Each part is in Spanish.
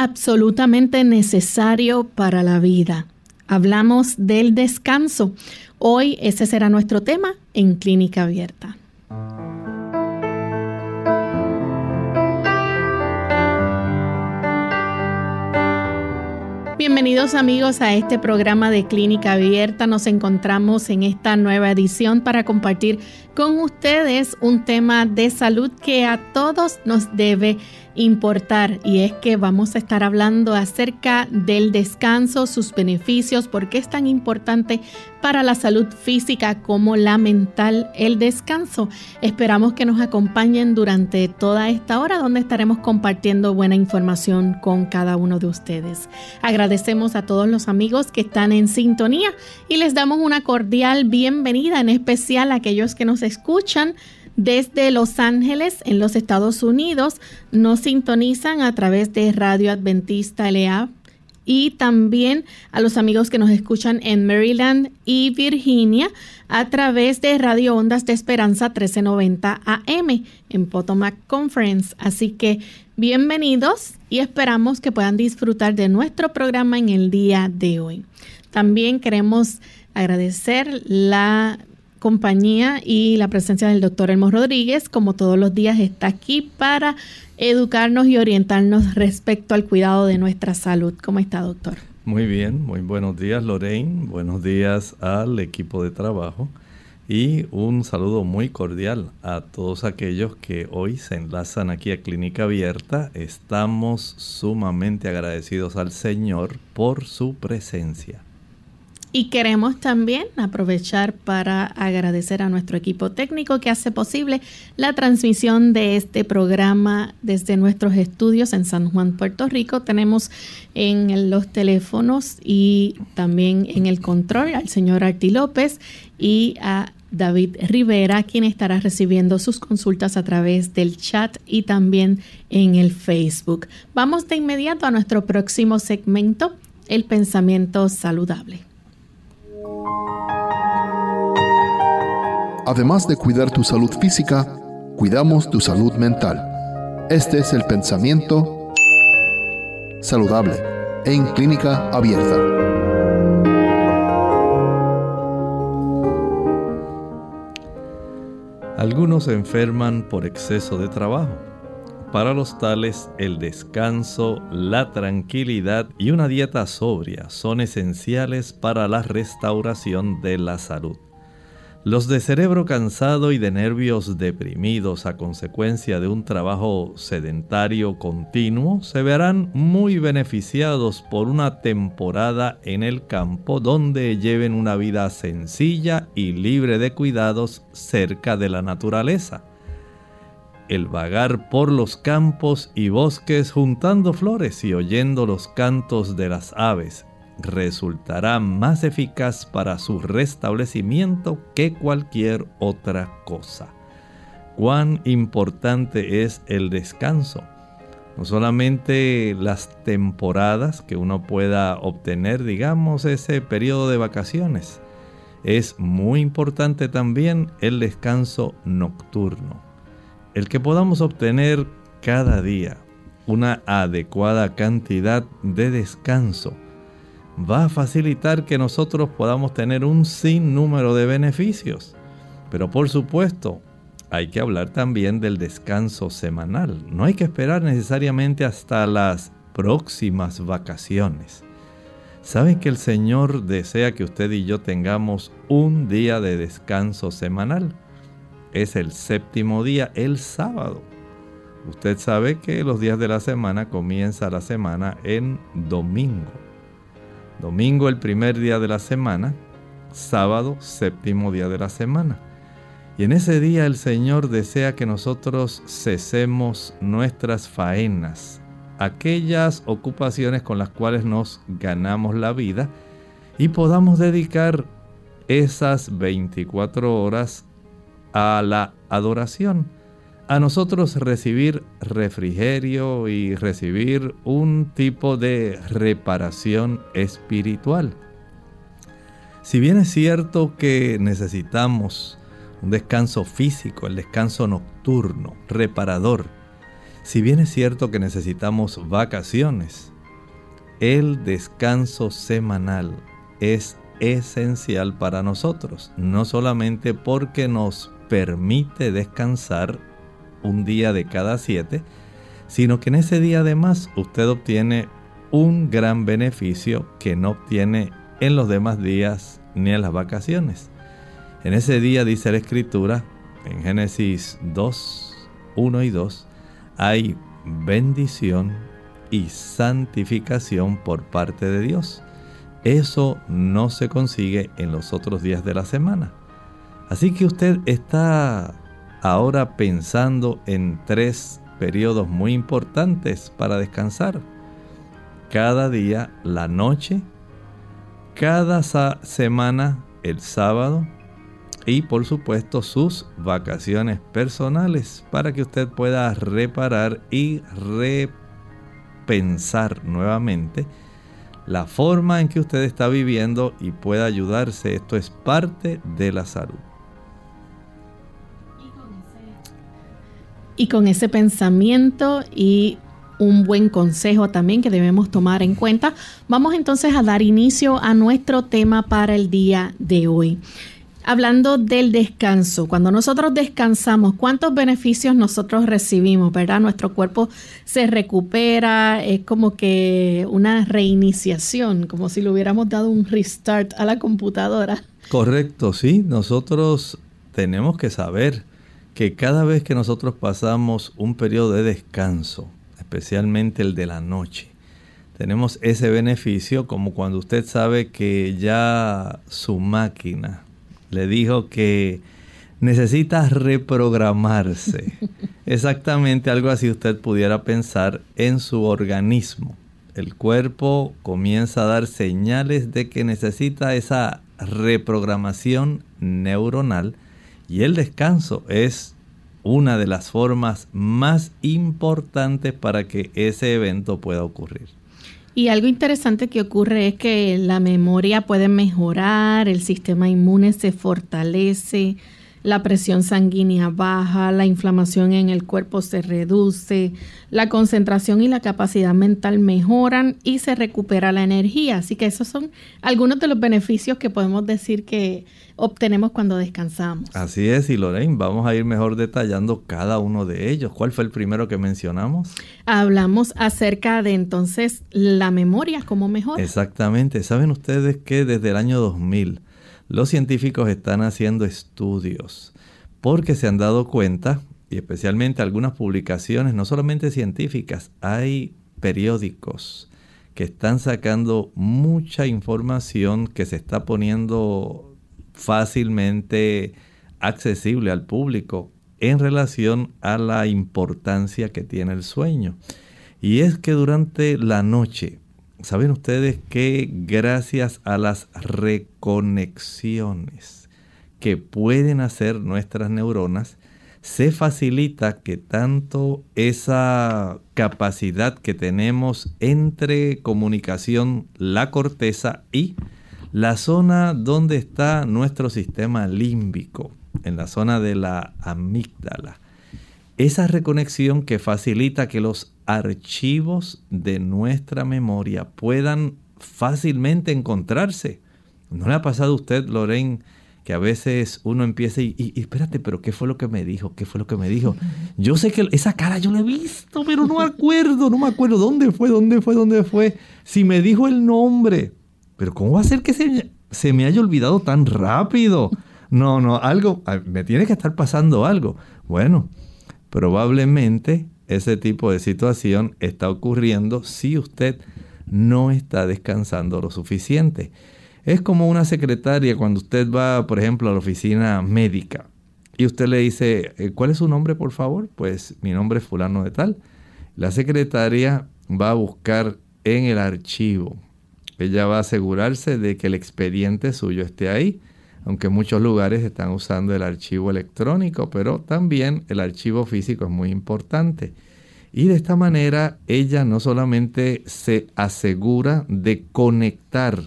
Absolutamente necesario para la vida. Hablamos del descanso. Hoy ese será nuestro tema en Clínica Abierta. Bienvenidos amigos a este programa de Clínica Abierta. Nos encontramos en esta nueva edición para compartir con ustedes un tema de salud que a todos nos debe importar y es que vamos a estar hablando acerca del descanso, sus beneficios, por qué es tan importante para la salud física como la mental el descanso. Esperamos que nos acompañen durante toda esta hora donde estaremos compartiendo buena información con cada uno de ustedes. Agradecemos a todos los amigos que están en sintonía y les damos una cordial bienvenida, en especial a aquellos que nos escuchan desde Los Ángeles, en los Estados Unidos, nos sintonizan a través de Radio Adventista LA y también a los amigos que nos escuchan en Maryland y Virginia a través de Radio Ondas de Esperanza 1390 AM en Potomac Conference. Así que bienvenidos y esperamos que puedan disfrutar de nuestro programa en el día de hoy. También queremos agradecer la compañía y la presencia del doctor Elmo Rodríguez, como todos los días, está aquí para educarnos y orientarnos respecto al cuidado de nuestra salud. ¿Cómo está, doctor? Muy bien, muy buenos días, Lorraine. Buenos días al equipo de trabajo. Y un saludo muy cordial a todos aquellos que hoy se enlazan aquí a Clínica Abierta. Estamos sumamente agradecidos al Señor por su presencia. Y queremos también aprovechar para agradecer a nuestro equipo técnico que hace posible la transmisión de este programa desde nuestros estudios en San Juan, Puerto Rico. Tenemos en los teléfonos y también en el control al señor Arti López y a David Rivera, quien estará recibiendo sus consultas a través del chat y también en el Facebook. Vamos de inmediato a nuestro próximo segmento, el pensamiento saludable. Además de cuidar tu salud física, cuidamos tu salud mental. Este es el pensamiento saludable en clínica abierta. Algunos se enferman por exceso de trabajo. Para los tales, el descanso, la tranquilidad y una dieta sobria son esenciales para la restauración de la salud. Los de cerebro cansado y de nervios deprimidos a consecuencia de un trabajo sedentario continuo se verán muy beneficiados por una temporada en el campo donde lleven una vida sencilla y libre de cuidados cerca de la naturaleza. El vagar por los campos y bosques juntando flores y oyendo los cantos de las aves resultará más eficaz para su restablecimiento que cualquier otra cosa. Cuán importante es el descanso. No solamente las temporadas que uno pueda obtener, digamos, ese periodo de vacaciones. Es muy importante también el descanso nocturno. El que podamos obtener cada día una adecuada cantidad de descanso va a facilitar que nosotros podamos tener un sinnúmero de beneficios. Pero por supuesto, hay que hablar también del descanso semanal. No hay que esperar necesariamente hasta las próximas vacaciones. ¿Saben que el Señor desea que usted y yo tengamos un día de descanso semanal? Es el séptimo día, el sábado. Usted sabe que los días de la semana comienza la semana en domingo. Domingo el primer día de la semana, sábado séptimo día de la semana. Y en ese día el Señor desea que nosotros cesemos nuestras faenas, aquellas ocupaciones con las cuales nos ganamos la vida y podamos dedicar esas 24 horas a la adoración, a nosotros recibir refrigerio y recibir un tipo de reparación espiritual. Si bien es cierto que necesitamos un descanso físico, el descanso nocturno, reparador. Si bien es cierto que necesitamos vacaciones, el descanso semanal es esencial para nosotros, no solamente porque nos permite descansar un día de cada siete, sino que en ese día además usted obtiene un gran beneficio que no obtiene en los demás días ni en las vacaciones. En ese día dice la escritura, en Génesis 2, 1 y 2, hay bendición y santificación por parte de Dios. Eso no se consigue en los otros días de la semana. Así que usted está ahora pensando en tres periodos muy importantes para descansar. Cada día la noche, cada semana el sábado y por supuesto sus vacaciones personales para que usted pueda reparar y repensar nuevamente la forma en que usted está viviendo y pueda ayudarse. Esto es parte de la salud. Y con ese pensamiento y un buen consejo también que debemos tomar en cuenta, vamos entonces a dar inicio a nuestro tema para el día de hoy hablando del descanso, cuando nosotros descansamos, ¿cuántos beneficios nosotros recibimos, verdad? Nuestro cuerpo se recupera, es como que una reiniciación, como si le hubiéramos dado un restart a la computadora. Correcto, sí, nosotros tenemos que saber que cada vez que nosotros pasamos un periodo de descanso, especialmente el de la noche, tenemos ese beneficio como cuando usted sabe que ya su máquina le dijo que necesita reprogramarse. Exactamente algo así usted pudiera pensar en su organismo. El cuerpo comienza a dar señales de que necesita esa reprogramación neuronal y el descanso es una de las formas más importantes para que ese evento pueda ocurrir. Y algo interesante que ocurre es que la memoria puede mejorar, el sistema inmune se fortalece, la presión sanguínea baja, la inflamación en el cuerpo se reduce, la concentración y la capacidad mental mejoran y se recupera la energía. Así que esos son algunos de los beneficios que podemos decir que obtenemos cuando descansamos. Así es, y Lorraine, vamos a ir mejor detallando cada uno de ellos. ¿Cuál fue el primero que mencionamos? Hablamos acerca de entonces la memoria, cómo mejor. Exactamente. ¿Saben ustedes que desde el año 2000 los científicos están haciendo estudios porque se han dado cuenta, y especialmente algunas publicaciones, no solamente científicas, hay periódicos que están sacando mucha información que se está poniendo fácilmente accesible al público en relación a la importancia que tiene el sueño. Y es que durante la noche ¿Saben ustedes que gracias a las reconexiones que pueden hacer nuestras neuronas, se facilita que tanto esa capacidad que tenemos entre comunicación, la corteza y la zona donde está nuestro sistema límbico, en la zona de la amígdala. Esa reconexión que facilita que los archivos de nuestra memoria puedan fácilmente encontrarse. ¿No le ha pasado a usted, Lorraine, que a veces uno empieza y, y, espérate, pero ¿qué fue lo que me dijo? ¿Qué fue lo que me dijo? Yo sé que esa cara yo la he visto, pero no me acuerdo, no me acuerdo dónde fue, dónde fue, dónde fue. Si me dijo el nombre, pero ¿cómo va a ser que se, se me haya olvidado tan rápido? No, no, algo, me tiene que estar pasando algo. Bueno, probablemente ese tipo de situación está ocurriendo si usted no está descansando lo suficiente. Es como una secretaria cuando usted va, por ejemplo, a la oficina médica y usted le dice, eh, ¿cuál es su nombre, por favor? Pues mi nombre es fulano de tal. La secretaria va a buscar en el archivo. Ella va a asegurarse de que el expediente suyo esté ahí, aunque muchos lugares están usando el archivo electrónico, pero también el archivo físico es muy importante. Y de esta manera ella no solamente se asegura de conectar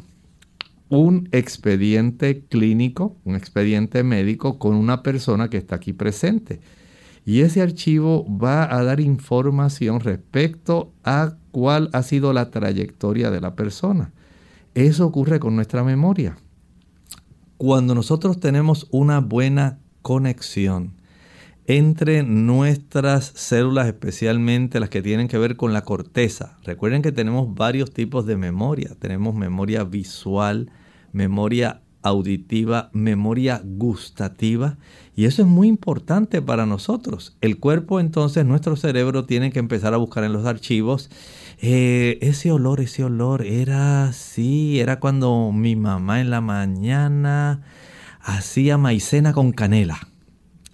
un expediente clínico, un expediente médico con una persona que está aquí presente. Y ese archivo va a dar información respecto a cuál ha sido la trayectoria de la persona. Eso ocurre con nuestra memoria. Cuando nosotros tenemos una buena conexión entre nuestras células, especialmente las que tienen que ver con la corteza, recuerden que tenemos varios tipos de memoria. Tenemos memoria visual, memoria auditiva, memoria gustativa. Y eso es muy importante para nosotros. El cuerpo entonces, nuestro cerebro tiene que empezar a buscar en los archivos. Eh, ese olor, ese olor era así, era cuando mi mamá en la mañana hacía maicena con canela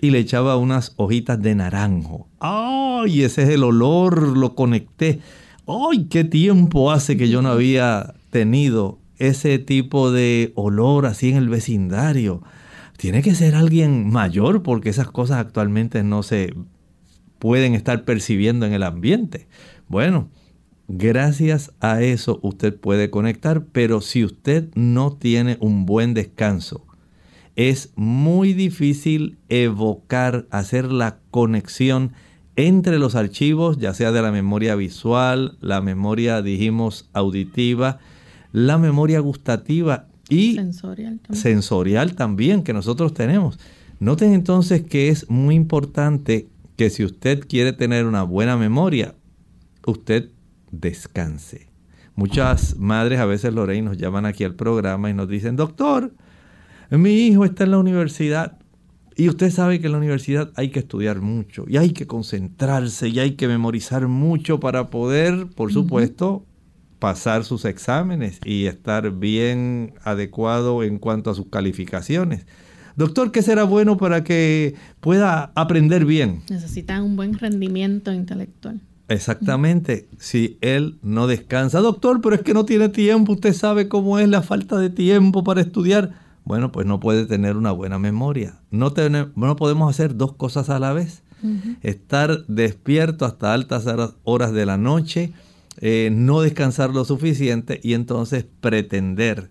y le echaba unas hojitas de naranjo. ¡Ay! Ese es el olor, lo conecté. ¡Ay! ¿Qué tiempo hace que yo no había tenido ese tipo de olor así en el vecindario. Tiene que ser alguien mayor porque esas cosas actualmente no se pueden estar percibiendo en el ambiente. Bueno, gracias a eso usted puede conectar, pero si usted no tiene un buen descanso, es muy difícil evocar, hacer la conexión entre los archivos, ya sea de la memoria visual, la memoria, dijimos, auditiva, la memoria gustativa y sensorial también. que nosotros tenemos. Noten entonces que es muy importante que si usted quiere tener una buena memoria, usted descanse. Muchas madres, a veces Lorraine, nos llaman aquí al programa y nos dicen, doctor, mi hijo está en la universidad y usted sabe que en la universidad hay que estudiar mucho y hay que concentrarse y hay que memorizar mucho para poder, por supuesto, pasar sus exámenes y estar bien adecuado en cuanto a sus calificaciones. Doctor, ¿qué será bueno para que pueda aprender bien? Necesita un buen rendimiento intelectual. Exactamente, si él no descansa. Doctor, pero es que no tiene tiempo, usted sabe cómo es la falta de tiempo para estudiar. Bueno, pues no puede tener una buena memoria. No, no podemos hacer dos cosas a la vez. Estar despierto hasta altas horas de la noche eh, no descansar lo suficiente y entonces pretender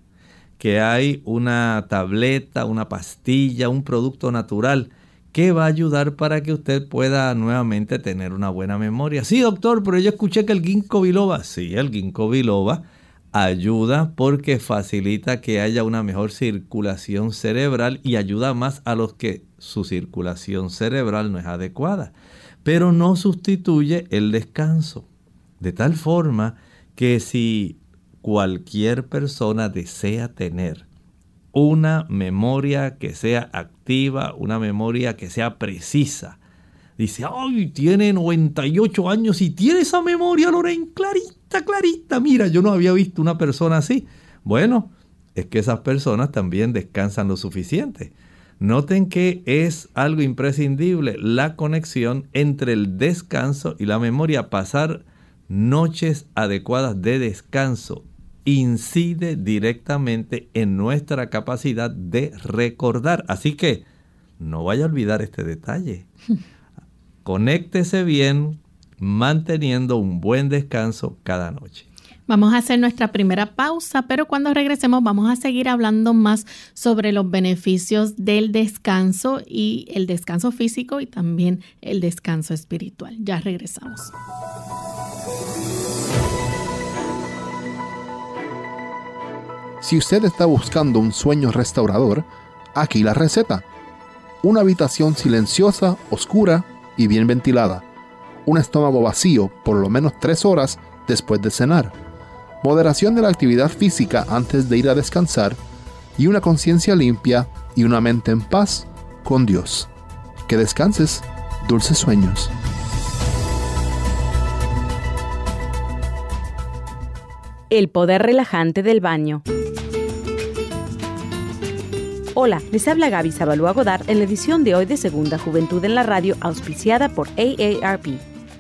que hay una tableta, una pastilla, un producto natural que va a ayudar para que usted pueda nuevamente tener una buena memoria. Sí, doctor, pero yo escuché que el ginkgo biloba, sí, el ginkgo biloba ayuda porque facilita que haya una mejor circulación cerebral y ayuda más a los que su circulación cerebral no es adecuada, pero no sustituye el descanso. De tal forma que si cualquier persona desea tener una memoria que sea activa, una memoria que sea precisa, dice, ay, tiene 98 años y tiene esa memoria, Loren, clarita, clarita. Mira, yo no había visto una persona así. Bueno, es que esas personas también descansan lo suficiente. Noten que es algo imprescindible la conexión entre el descanso y la memoria, pasar noches adecuadas de descanso incide directamente en nuestra capacidad de recordar. Así que no vaya a olvidar este detalle. Conéctese bien manteniendo un buen descanso cada noche. Vamos a hacer nuestra primera pausa, pero cuando regresemos vamos a seguir hablando más sobre los beneficios del descanso y el descanso físico y también el descanso espiritual. Ya regresamos. Si usted está buscando un sueño restaurador, aquí la receta. Una habitación silenciosa, oscura y bien ventilada. Un estómago vacío por lo menos tres horas después de cenar. Moderación de la actividad física antes de ir a descansar. Y una conciencia limpia y una mente en paz con Dios. Que descanses. Dulces sueños. El poder relajante del baño. Hola, les habla Gaby Zabalúa Godard en la edición de hoy de Segunda Juventud en la Radio, auspiciada por AARP.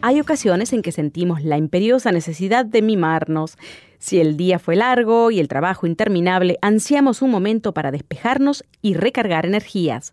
Hay ocasiones en que sentimos la imperiosa necesidad de mimarnos. Si el día fue largo y el trabajo interminable, ansiamos un momento para despejarnos y recargar energías.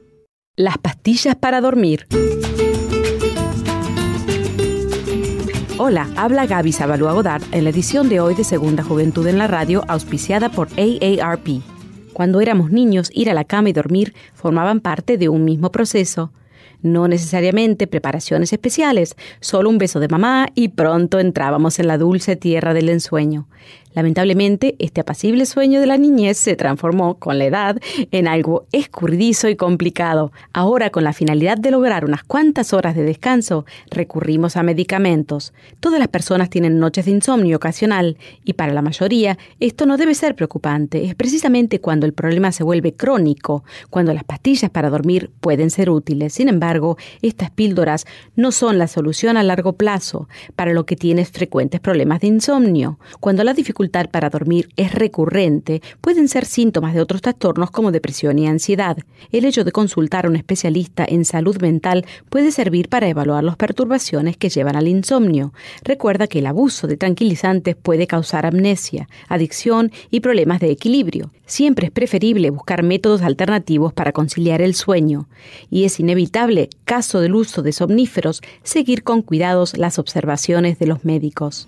Las pastillas para dormir. Hola, habla Gaby Zabalúa Godard en la edición de hoy de Segunda Juventud en la Radio, auspiciada por AARP. Cuando éramos niños, ir a la cama y dormir formaban parte de un mismo proceso. No necesariamente preparaciones especiales, solo un beso de mamá y pronto entrábamos en la dulce tierra del ensueño. Lamentablemente, este apacible sueño de la niñez se transformó con la edad en algo escurridizo y complicado. Ahora, con la finalidad de lograr unas cuantas horas de descanso, recurrimos a medicamentos. Todas las personas tienen noches de insomnio ocasional y para la mayoría esto no debe ser preocupante. Es precisamente cuando el problema se vuelve crónico, cuando las pastillas para dormir pueden ser útiles. Sin embargo, estas píldoras no son la solución a largo plazo para lo que tienes frecuentes problemas de insomnio. Cuando la dificultad para dormir es recurrente, pueden ser síntomas de otros trastornos como depresión y ansiedad. El hecho de consultar a un especialista en salud mental puede servir para evaluar las perturbaciones que llevan al insomnio. Recuerda que el abuso de tranquilizantes puede causar amnesia, adicción y problemas de equilibrio. Siempre es preferible buscar métodos alternativos para conciliar el sueño. Y es inevitable, caso del uso de somníferos, seguir con cuidados las observaciones de los médicos.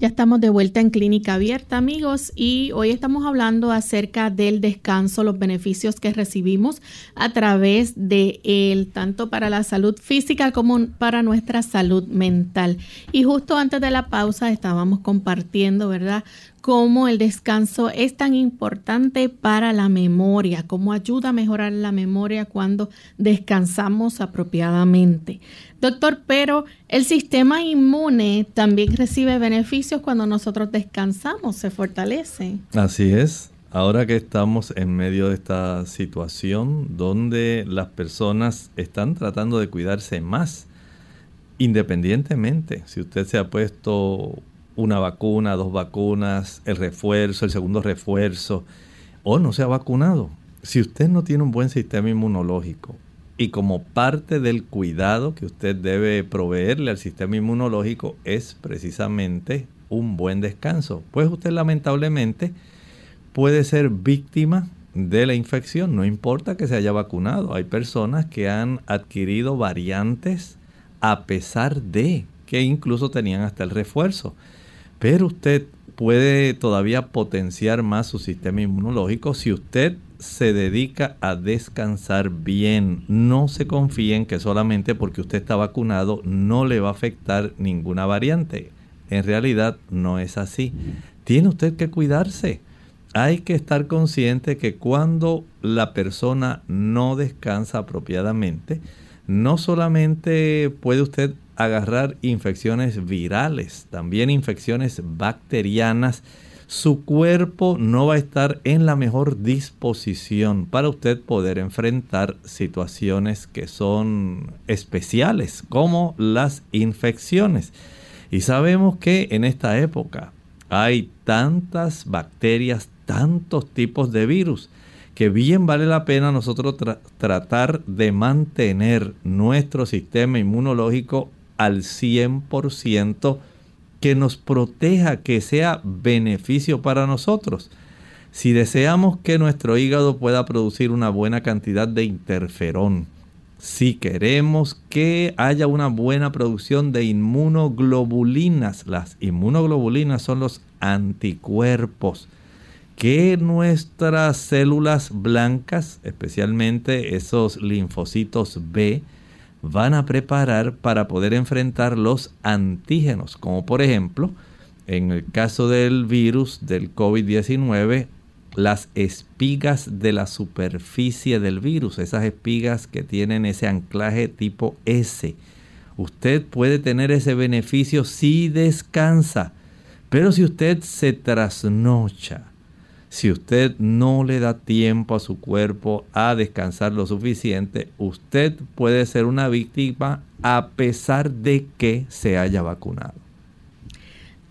Ya estamos de vuelta en Clínica Abierta, amigos, y hoy estamos hablando acerca del descanso, los beneficios que recibimos a través de él, tanto para la salud física como para nuestra salud mental. Y justo antes de la pausa estábamos compartiendo, ¿verdad?, cómo el descanso es tan importante para la memoria, cómo ayuda a mejorar la memoria cuando descansamos apropiadamente. Doctor, pero el sistema inmune también recibe beneficios cuando nosotros descansamos, se fortalece. Así es. Ahora que estamos en medio de esta situación donde las personas están tratando de cuidarse más, independientemente si usted se ha puesto una vacuna, dos vacunas, el refuerzo, el segundo refuerzo, o no se ha vacunado. Si usted no tiene un buen sistema inmunológico y como parte del cuidado que usted debe proveerle al sistema inmunológico es precisamente un buen descanso, pues usted lamentablemente puede ser víctima de la infección, no importa que se haya vacunado. Hay personas que han adquirido variantes a pesar de que incluso tenían hasta el refuerzo. Pero usted puede todavía potenciar más su sistema inmunológico si usted se dedica a descansar bien. No se confíen que solamente porque usted está vacunado no le va a afectar ninguna variante. En realidad no es así. Tiene usted que cuidarse. Hay que estar consciente que cuando la persona no descansa apropiadamente, no solamente puede usted agarrar infecciones virales, también infecciones bacterianas, su cuerpo no va a estar en la mejor disposición para usted poder enfrentar situaciones que son especiales, como las infecciones. Y sabemos que en esta época hay tantas bacterias, tantos tipos de virus, que bien vale la pena nosotros tratar de mantener nuestro sistema inmunológico al 100%, que nos proteja, que sea beneficio para nosotros. Si deseamos que nuestro hígado pueda producir una buena cantidad de interferón, si queremos que haya una buena producción de inmunoglobulinas, las inmunoglobulinas son los anticuerpos que nuestras células blancas, especialmente esos linfocitos B, van a preparar para poder enfrentar los antígenos, como por ejemplo, en el caso del virus del COVID-19, las espigas de la superficie del virus, esas espigas que tienen ese anclaje tipo S. Usted puede tener ese beneficio si descansa, pero si usted se trasnocha, si usted no le da tiempo a su cuerpo a descansar lo suficiente, usted puede ser una víctima a pesar de que se haya vacunado.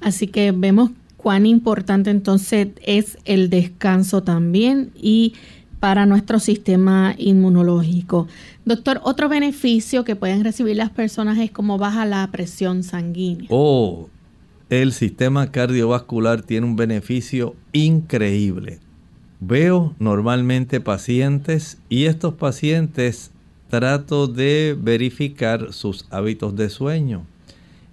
Así que vemos cuán importante entonces es el descanso también y para nuestro sistema inmunológico. Doctor, otro beneficio que pueden recibir las personas es como baja la presión sanguínea. Oh, el sistema cardiovascular tiene un beneficio increíble. Veo normalmente pacientes y estos pacientes trato de verificar sus hábitos de sueño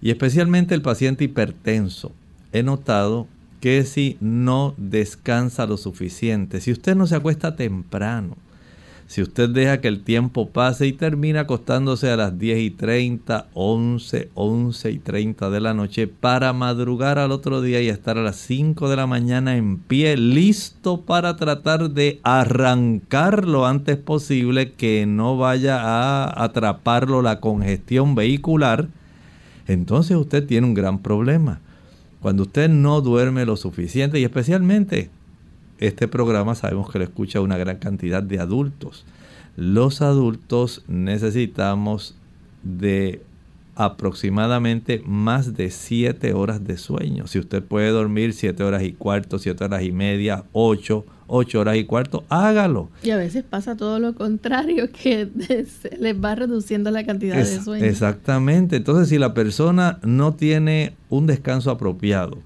y especialmente el paciente hipertenso. He notado que si no descansa lo suficiente, si usted no se acuesta temprano, si usted deja que el tiempo pase y termina acostándose a las 10 y 30, 11, 11 y 30 de la noche para madrugar al otro día y estar a las 5 de la mañana en pie, listo para tratar de arrancar lo antes posible, que no vaya a atraparlo la congestión vehicular, entonces usted tiene un gran problema. Cuando usted no duerme lo suficiente y especialmente este programa sabemos que lo escucha una gran cantidad de adultos. Los adultos necesitamos de aproximadamente más de 7 horas de sueño. Si usted puede dormir 7 horas y cuarto, 7 horas y media, 8, 8 horas y cuarto, hágalo. Y a veces pasa todo lo contrario, que se les va reduciendo la cantidad de sueño. Exactamente. Entonces, si la persona no tiene un descanso apropiado,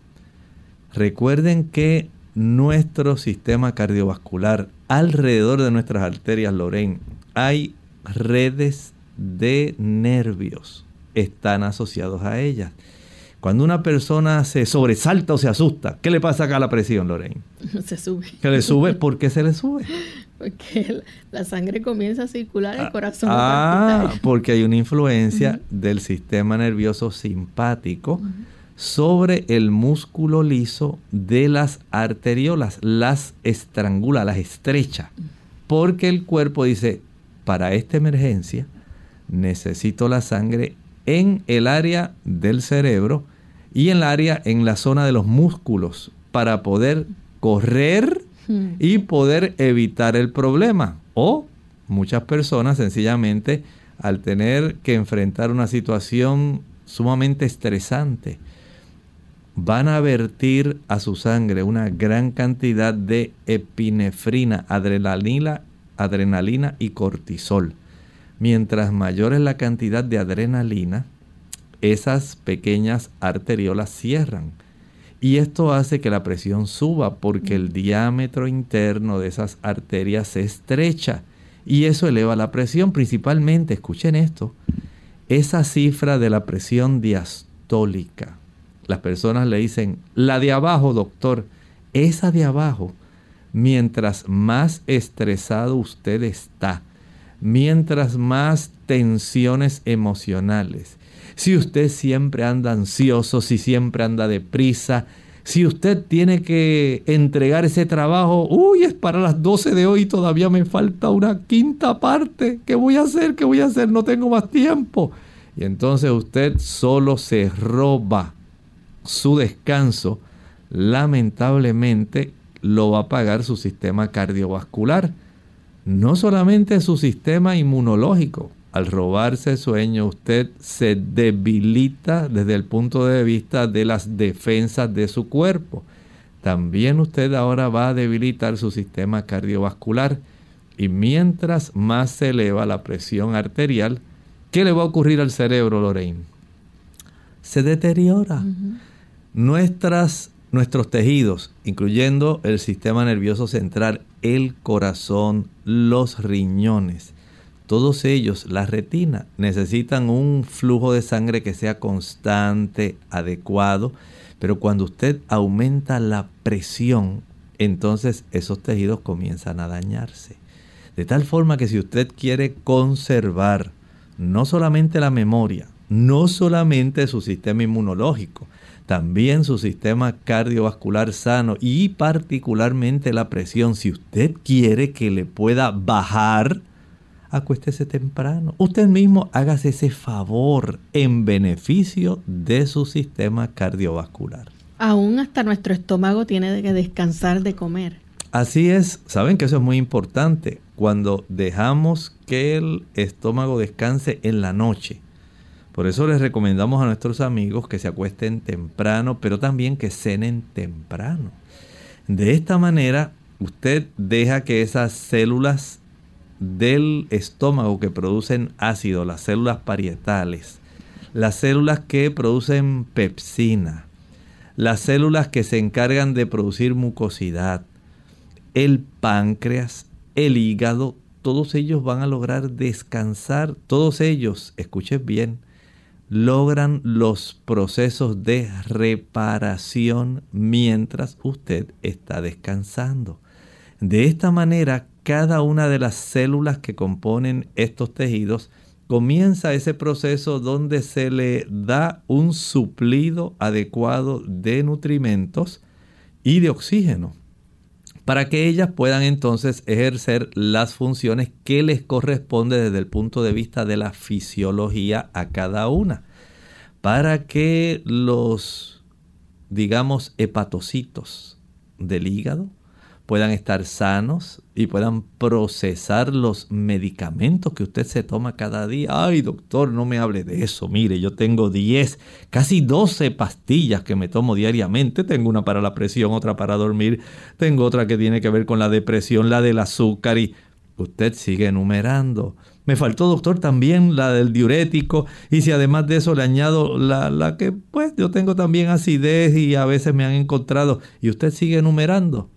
recuerden que nuestro sistema cardiovascular, alrededor de nuestras arterias, Loren, hay redes de nervios, están asociados a ellas. Cuando una persona se sobresalta o se asusta, ¿qué le pasa acá a la presión, Lorraine? Se sube. ¿Qué le sube? ¿Por qué se le sube? Porque la sangre comienza a circular, el ah, corazón. Ah, porque hay una influencia del sistema nervioso simpático sobre el músculo liso de las arteriolas, las estrangula, las estrecha, porque el cuerpo dice, para esta emergencia necesito la sangre en el área del cerebro y en el área, en la zona de los músculos, para poder correr hmm. y poder evitar el problema. O muchas personas sencillamente al tener que enfrentar una situación sumamente estresante, van a vertir a su sangre una gran cantidad de epinefrina, adrenalina, adrenalina y cortisol. Mientras mayor es la cantidad de adrenalina, esas pequeñas arteriolas cierran. Y esto hace que la presión suba porque el diámetro interno de esas arterias se estrecha. Y eso eleva la presión, principalmente, escuchen esto, esa cifra de la presión diastólica las personas le dicen, la de abajo, doctor, esa de abajo, mientras más estresado usted está, mientras más tensiones emocionales, si usted siempre anda ansioso, si siempre anda deprisa, si usted tiene que entregar ese trabajo, uy, es para las 12 de hoy, todavía me falta una quinta parte, ¿qué voy a hacer? ¿Qué voy a hacer? No tengo más tiempo. Y entonces usted solo se roba su descanso lamentablemente lo va a pagar su sistema cardiovascular. No solamente su sistema inmunológico. Al robarse sueño usted se debilita desde el punto de vista de las defensas de su cuerpo. También usted ahora va a debilitar su sistema cardiovascular. Y mientras más se eleva la presión arterial, ¿qué le va a ocurrir al cerebro, Lorraine? Se deteriora. Nuestras Nuestros tejidos, incluyendo el sistema nervioso central, el corazón, los riñones, todos ellos, la retina, necesitan un flujo de sangre que sea constante, adecuado, pero cuando usted aumenta la presión, entonces esos tejidos comienzan a dañarse. De tal forma que si usted quiere conservar no solamente la memoria, no solamente su sistema inmunológico, también su sistema cardiovascular sano y particularmente la presión. Si usted quiere que le pueda bajar, acuéstese temprano. Usted mismo hágase ese favor en beneficio de su sistema cardiovascular. Aún hasta nuestro estómago tiene que descansar de comer. Así es, saben que eso es muy importante. Cuando dejamos que el estómago descanse en la noche, por eso les recomendamos a nuestros amigos que se acuesten temprano, pero también que cenen temprano. De esta manera, usted deja que esas células del estómago que producen ácido, las células parietales, las células que producen pepsina, las células que se encargan de producir mucosidad, el páncreas, el hígado, todos ellos van a lograr descansar, todos ellos, escuchen bien, logran los procesos de reparación mientras usted está descansando. De esta manera, cada una de las células que componen estos tejidos comienza ese proceso donde se le da un suplido adecuado de nutrimentos y de oxígeno para que ellas puedan entonces ejercer las funciones que les corresponde desde el punto de vista de la fisiología a cada una. Para que los, digamos, hepatocitos del hígado puedan estar sanos y puedan procesar los medicamentos que usted se toma cada día. Ay, doctor, no me hable de eso. Mire, yo tengo 10, casi 12 pastillas que me tomo diariamente. Tengo una para la presión, otra para dormir, tengo otra que tiene que ver con la depresión, la del azúcar y usted sigue enumerando. Me faltó, doctor, también la del diurético. Y si además de eso le añado la, la que, pues, yo tengo también acidez y a veces me han encontrado. Y usted sigue enumerando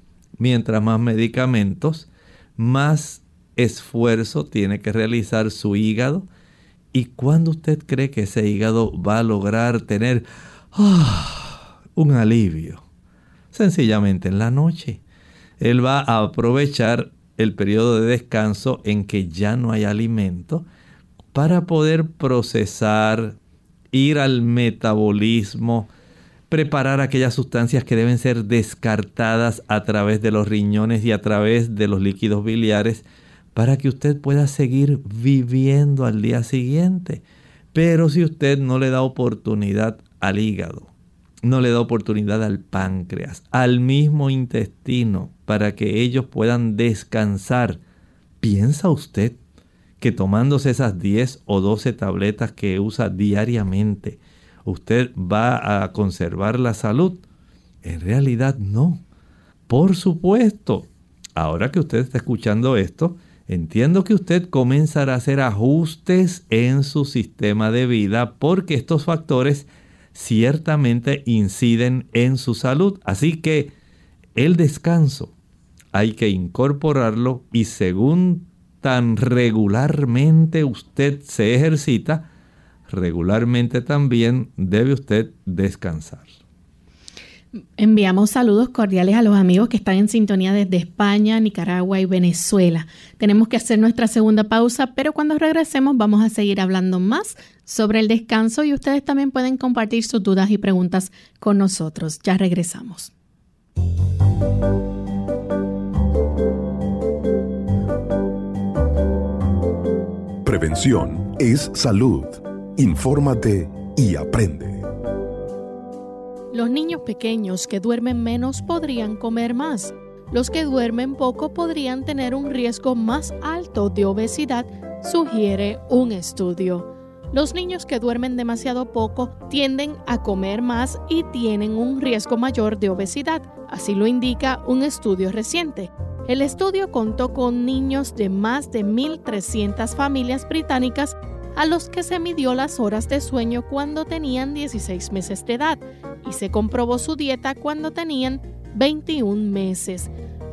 mientras más medicamentos, más esfuerzo tiene que realizar su hígado. ¿Y cuándo usted cree que ese hígado va a lograr tener ah, un alivio? Sencillamente en la noche. Él va a aprovechar el periodo de descanso en que ya no hay alimento para poder procesar, ir al metabolismo, preparar aquellas sustancias que deben ser descartadas a través de los riñones y a través de los líquidos biliares para que usted pueda seguir viviendo al día siguiente. Pero si usted no le da oportunidad al hígado, no le da oportunidad al páncreas, al mismo intestino, para que ellos puedan descansar, ¿piensa usted que tomándose esas 10 o 12 tabletas que usa diariamente, usted va a conservar la salud. En realidad no. Por supuesto, ahora que usted está escuchando esto, entiendo que usted comenzará a hacer ajustes en su sistema de vida porque estos factores ciertamente inciden en su salud. Así que el descanso hay que incorporarlo y según tan regularmente usted se ejercita, regularmente también debe usted descansar. Enviamos saludos cordiales a los amigos que están en sintonía desde España, Nicaragua y Venezuela. Tenemos que hacer nuestra segunda pausa, pero cuando regresemos vamos a seguir hablando más sobre el descanso y ustedes también pueden compartir sus dudas y preguntas con nosotros. Ya regresamos. Prevención es salud. Infórmate y aprende. Los niños pequeños que duermen menos podrían comer más. Los que duermen poco podrían tener un riesgo más alto de obesidad, sugiere un estudio. Los niños que duermen demasiado poco tienden a comer más y tienen un riesgo mayor de obesidad, así lo indica un estudio reciente. El estudio contó con niños de más de 1.300 familias británicas a los que se midió las horas de sueño cuando tenían 16 meses de edad y se comprobó su dieta cuando tenían 21 meses.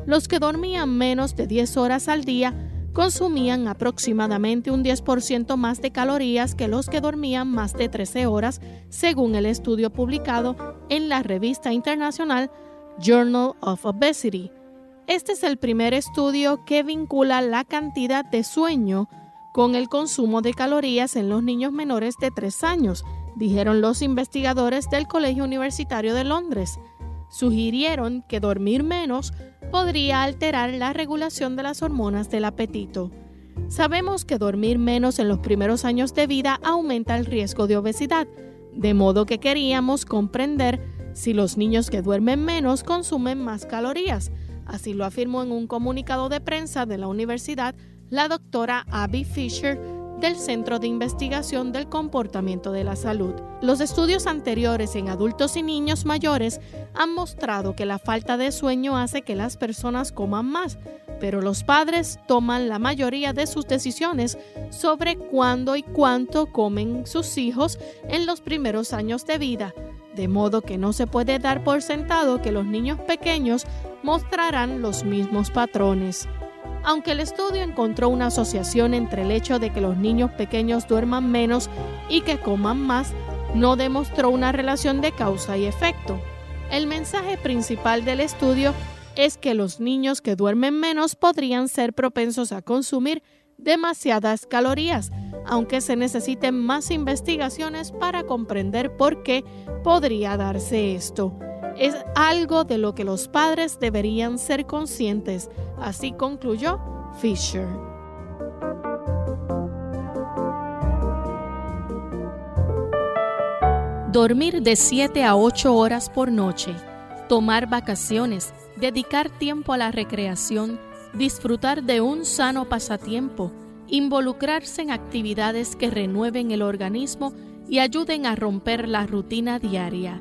Los que dormían menos de 10 horas al día consumían aproximadamente un 10% más de calorías que los que dormían más de 13 horas, según el estudio publicado en la revista internacional Journal of Obesity. Este es el primer estudio que vincula la cantidad de sueño con el consumo de calorías en los niños menores de 3 años, dijeron los investigadores del Colegio Universitario de Londres. Sugirieron que dormir menos podría alterar la regulación de las hormonas del apetito. Sabemos que dormir menos en los primeros años de vida aumenta el riesgo de obesidad, de modo que queríamos comprender si los niños que duermen menos consumen más calorías. Así lo afirmó en un comunicado de prensa de la universidad la doctora Abby Fisher del Centro de Investigación del Comportamiento de la Salud. Los estudios anteriores en adultos y niños mayores han mostrado que la falta de sueño hace que las personas coman más, pero los padres toman la mayoría de sus decisiones sobre cuándo y cuánto comen sus hijos en los primeros años de vida, de modo que no se puede dar por sentado que los niños pequeños mostrarán los mismos patrones. Aunque el estudio encontró una asociación entre el hecho de que los niños pequeños duerman menos y que coman más, no demostró una relación de causa y efecto. El mensaje principal del estudio es que los niños que duermen menos podrían ser propensos a consumir demasiadas calorías, aunque se necesiten más investigaciones para comprender por qué podría darse esto es algo de lo que los padres deberían ser conscientes, así concluyó Fisher. Dormir de 7 a 8 horas por noche, tomar vacaciones, dedicar tiempo a la recreación, disfrutar de un sano pasatiempo, involucrarse en actividades que renueven el organismo y ayuden a romper la rutina diaria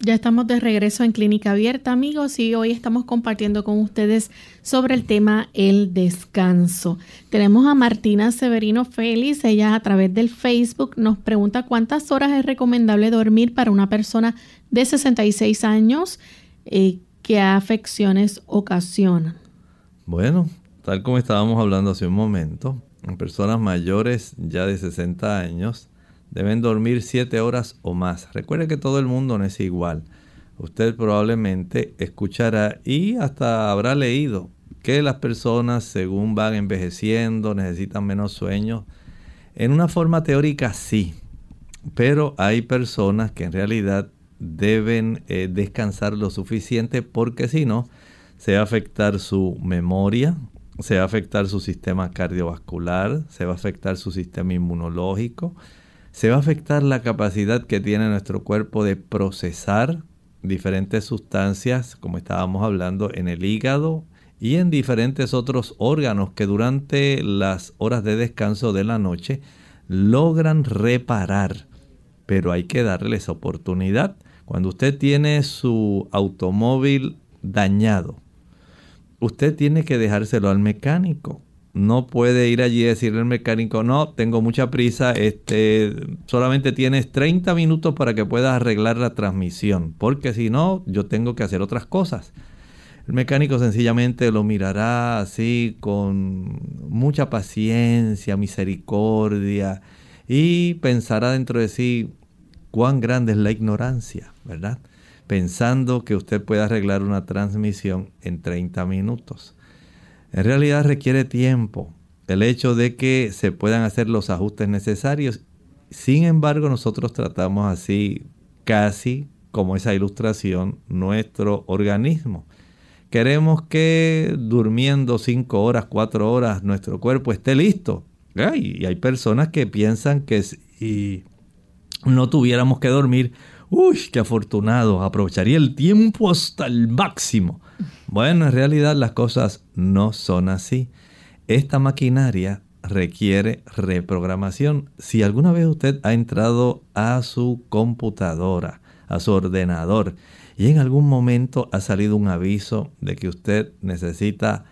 Ya estamos de regreso en Clínica Abierta, amigos, y hoy estamos compartiendo con ustedes sobre el tema el descanso. Tenemos a Martina Severino Félix, ella a través del Facebook nos pregunta cuántas horas es recomendable dormir para una persona de 66 años, eh, qué afecciones ocasionan. Bueno, tal como estábamos hablando hace un momento, en personas mayores ya de 60 años, deben dormir 7 horas o más. Recuerde que todo el mundo no es igual. Usted probablemente escuchará y hasta habrá leído que las personas según van envejeciendo necesitan menos sueño. En una forma teórica sí, pero hay personas que en realidad deben eh, descansar lo suficiente porque si no, se va a afectar su memoria, se va a afectar su sistema cardiovascular, se va a afectar su sistema inmunológico, se va a afectar la capacidad que tiene nuestro cuerpo de procesar diferentes sustancias, como estábamos hablando, en el hígado y en diferentes otros órganos que durante las horas de descanso de la noche logran reparar. Pero hay que darles oportunidad. Cuando usted tiene su automóvil dañado, usted tiene que dejárselo al mecánico no puede ir allí y decirle al mecánico, no, tengo mucha prisa, este, solamente tienes 30 minutos para que puedas arreglar la transmisión, porque si no, yo tengo que hacer otras cosas. El mecánico sencillamente lo mirará así con mucha paciencia, misericordia y pensará dentro de sí cuán grande es la ignorancia, ¿verdad? Pensando que usted puede arreglar una transmisión en 30 minutos. En realidad requiere tiempo el hecho de que se puedan hacer los ajustes necesarios. Sin embargo, nosotros tratamos así, casi como esa ilustración, nuestro organismo. Queremos que durmiendo 5 horas, 4 horas, nuestro cuerpo esté listo. Y hay personas que piensan que si no tuviéramos que dormir, uy, qué afortunado, aprovecharía el tiempo hasta el máximo. Bueno, en realidad las cosas no son así. Esta maquinaria requiere reprogramación. Si alguna vez usted ha entrado a su computadora, a su ordenador, y en algún momento ha salido un aviso de que usted necesita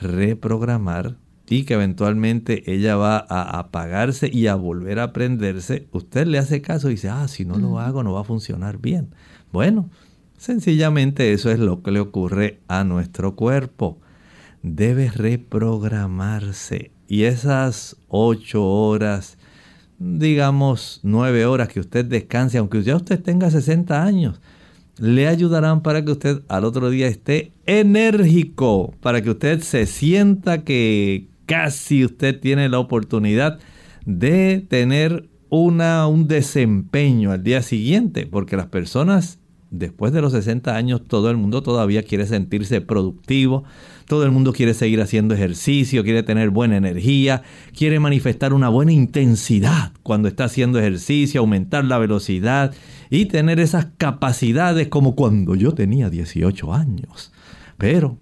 reprogramar y que eventualmente ella va a apagarse y a volver a prenderse, usted le hace caso y dice, ah, si no lo hago no va a funcionar bien. Bueno, Sencillamente eso es lo que le ocurre a nuestro cuerpo. Debe reprogramarse. Y esas ocho horas, digamos nueve horas que usted descanse, aunque ya usted tenga 60 años, le ayudarán para que usted al otro día esté enérgico, para que usted se sienta que casi usted tiene la oportunidad de tener una, un desempeño al día siguiente, porque las personas después de los 60 años todo el mundo todavía quiere sentirse productivo, todo el mundo quiere seguir haciendo ejercicio, quiere tener buena energía, quiere manifestar una buena intensidad cuando está haciendo ejercicio, aumentar la velocidad y tener esas capacidades como cuando yo tenía 18 años. Pero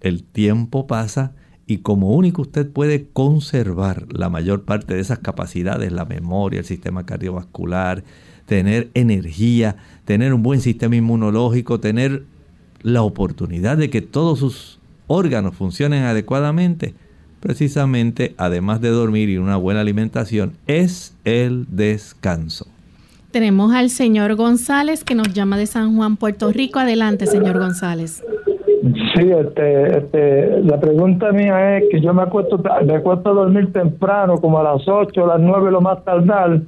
el tiempo pasa y como único usted puede conservar la mayor parte de esas capacidades, la memoria, el sistema cardiovascular, tener energía, tener un buen sistema inmunológico, tener la oportunidad de que todos sus órganos funcionen adecuadamente, precisamente además de dormir y una buena alimentación, es el descanso. Tenemos al señor González que nos llama de San Juan, Puerto Rico. Adelante, señor González. Sí, este, este, la pregunta mía es que yo me acuesto, me acuesto a dormir temprano, como a las 8, a las 9 lo más tardar,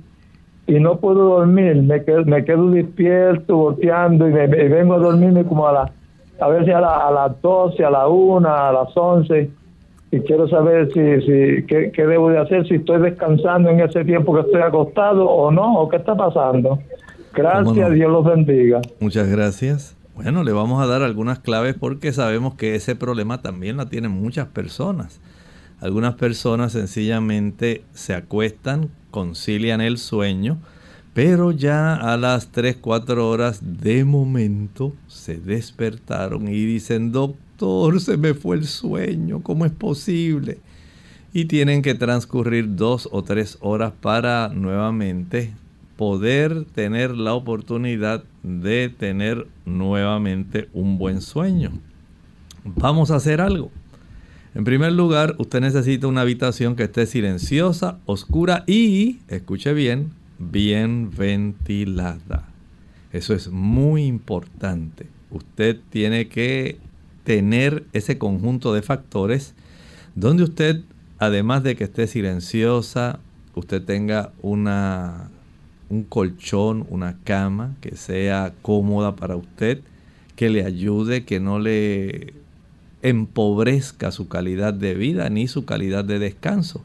y no puedo dormir, me quedo, me quedo despierto, volteando y, me, vengo a dormirme como a la, a veces a, la, a las 12, a la 1, a las 11 y quiero saber si, si qué, qué, debo de hacer, si estoy descansando en ese tiempo que estoy acostado o no, o qué está pasando. Gracias, Dios los bendiga. Muchas gracias. Bueno, le vamos a dar algunas claves porque sabemos que ese problema también la tienen muchas personas. Algunas personas sencillamente se acuestan concilian el sueño, pero ya a las 3, 4 horas de momento se despertaron y dicen, doctor, se me fue el sueño, ¿cómo es posible? Y tienen que transcurrir dos o tres horas para nuevamente poder tener la oportunidad de tener nuevamente un buen sueño. Vamos a hacer algo. En primer lugar, usted necesita una habitación que esté silenciosa, oscura y, escuche bien, bien ventilada. Eso es muy importante. Usted tiene que tener ese conjunto de factores donde usted, además de que esté silenciosa, usted tenga una, un colchón, una cama que sea cómoda para usted, que le ayude, que no le empobrezca su calidad de vida ni su calidad de descanso.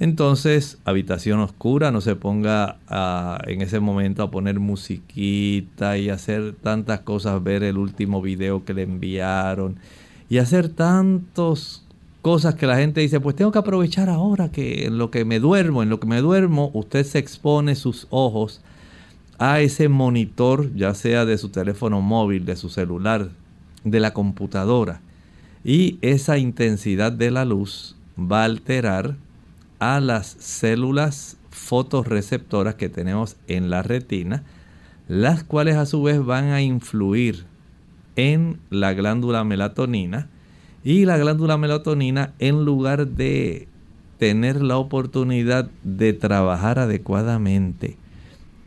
Entonces, habitación oscura, no se ponga en ese momento a poner musiquita y hacer tantas cosas, ver el último video que le enviaron y hacer tantas cosas que la gente dice, pues tengo que aprovechar ahora que en lo que me duermo, en lo que me duermo, usted se expone sus ojos a ese monitor, ya sea de su teléfono móvil, de su celular, de la computadora y esa intensidad de la luz va a alterar a las células fotorreceptoras que tenemos en la retina, las cuales a su vez van a influir en la glándula melatonina Y la glándula melatonina, en lugar de tener la oportunidad de trabajar adecuadamente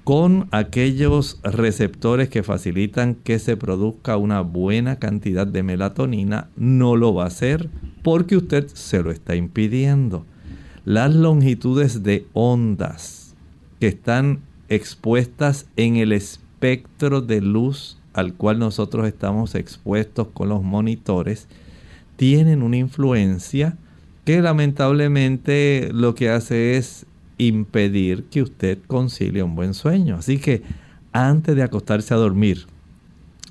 con aquellos receptores que facilitan que se produzca una buena cantidad de melatonina, no lo va a hacer porque usted se lo está impidiendo. Las longitudes de ondas que están expuestas en el espectro de luz al cual nosotros estamos expuestos con los monitores, tienen una influencia que lamentablemente lo que hace es impedir que usted concilie un buen sueño. Así que antes de acostarse a dormir,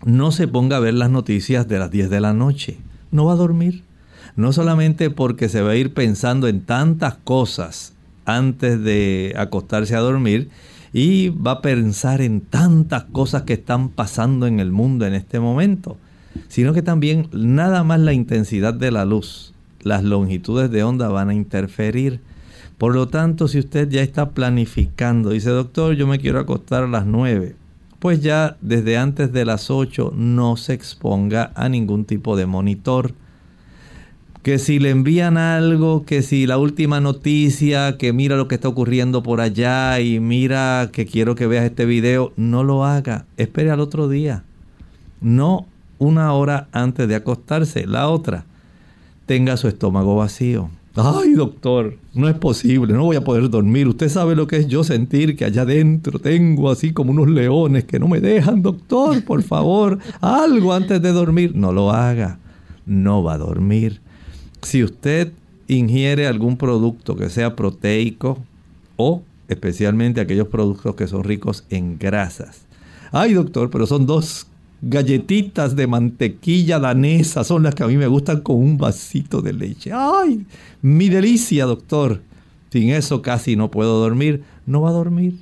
no se ponga a ver las noticias de las 10 de la noche. No va a dormir. No solamente porque se va a ir pensando en tantas cosas antes de acostarse a dormir y va a pensar en tantas cosas que están pasando en el mundo en este momento, sino que también nada más la intensidad de la luz, las longitudes de onda van a interferir. Por lo tanto, si usted ya está planificando, dice doctor, yo me quiero acostar a las 9, pues ya desde antes de las 8 no se exponga a ningún tipo de monitor. Que si le envían algo, que si la última noticia, que mira lo que está ocurriendo por allá y mira que quiero que veas este video, no lo haga. Espere al otro día. No una hora antes de acostarse. La otra, tenga su estómago vacío. Ay, doctor, no es posible, no voy a poder dormir. Usted sabe lo que es yo sentir que allá adentro tengo así como unos leones que no me dejan, doctor, por favor, algo antes de dormir. No lo haga, no va a dormir. Si usted ingiere algún producto que sea proteico o especialmente aquellos productos que son ricos en grasas. Ay, doctor, pero son dos galletitas de mantequilla danesa son las que a mí me gustan con un vasito de leche. ¡Ay! Mi delicia, doctor. Sin eso casi no puedo dormir. No va a dormir.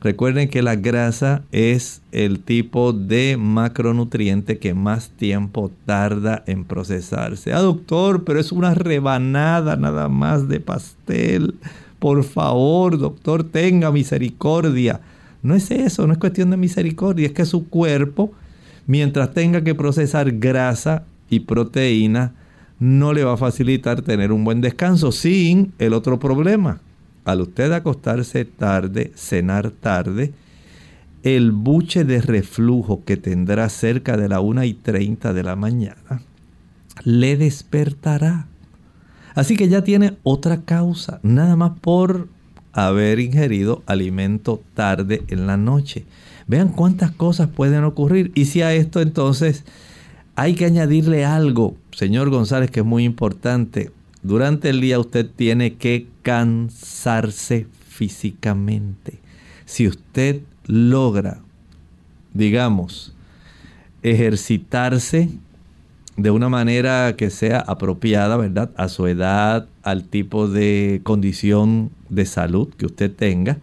Recuerden que la grasa es el tipo de macronutriente que más tiempo tarda en procesarse. Ah, doctor, pero es una rebanada nada más de pastel. Por favor, doctor, tenga misericordia. No es eso, no es cuestión de misericordia, es que su cuerpo mientras tenga que procesar grasa y proteína, no le va a facilitar tener un buen descanso sin el otro problema. Al usted acostarse tarde, cenar tarde, el buche de reflujo que tendrá cerca de la 1 y 30 de la mañana le despertará. Así que ya tiene otra causa, nada más por haber ingerido alimento tarde en la noche. Vean cuántas cosas pueden ocurrir. Y si a esto entonces hay que añadirle algo, señor González, que es muy importante. Durante el día usted tiene que cansarse físicamente. Si usted logra, digamos, ejercitarse de una manera que sea apropiada, ¿verdad? A su edad, al tipo de condición de salud que usted tenga,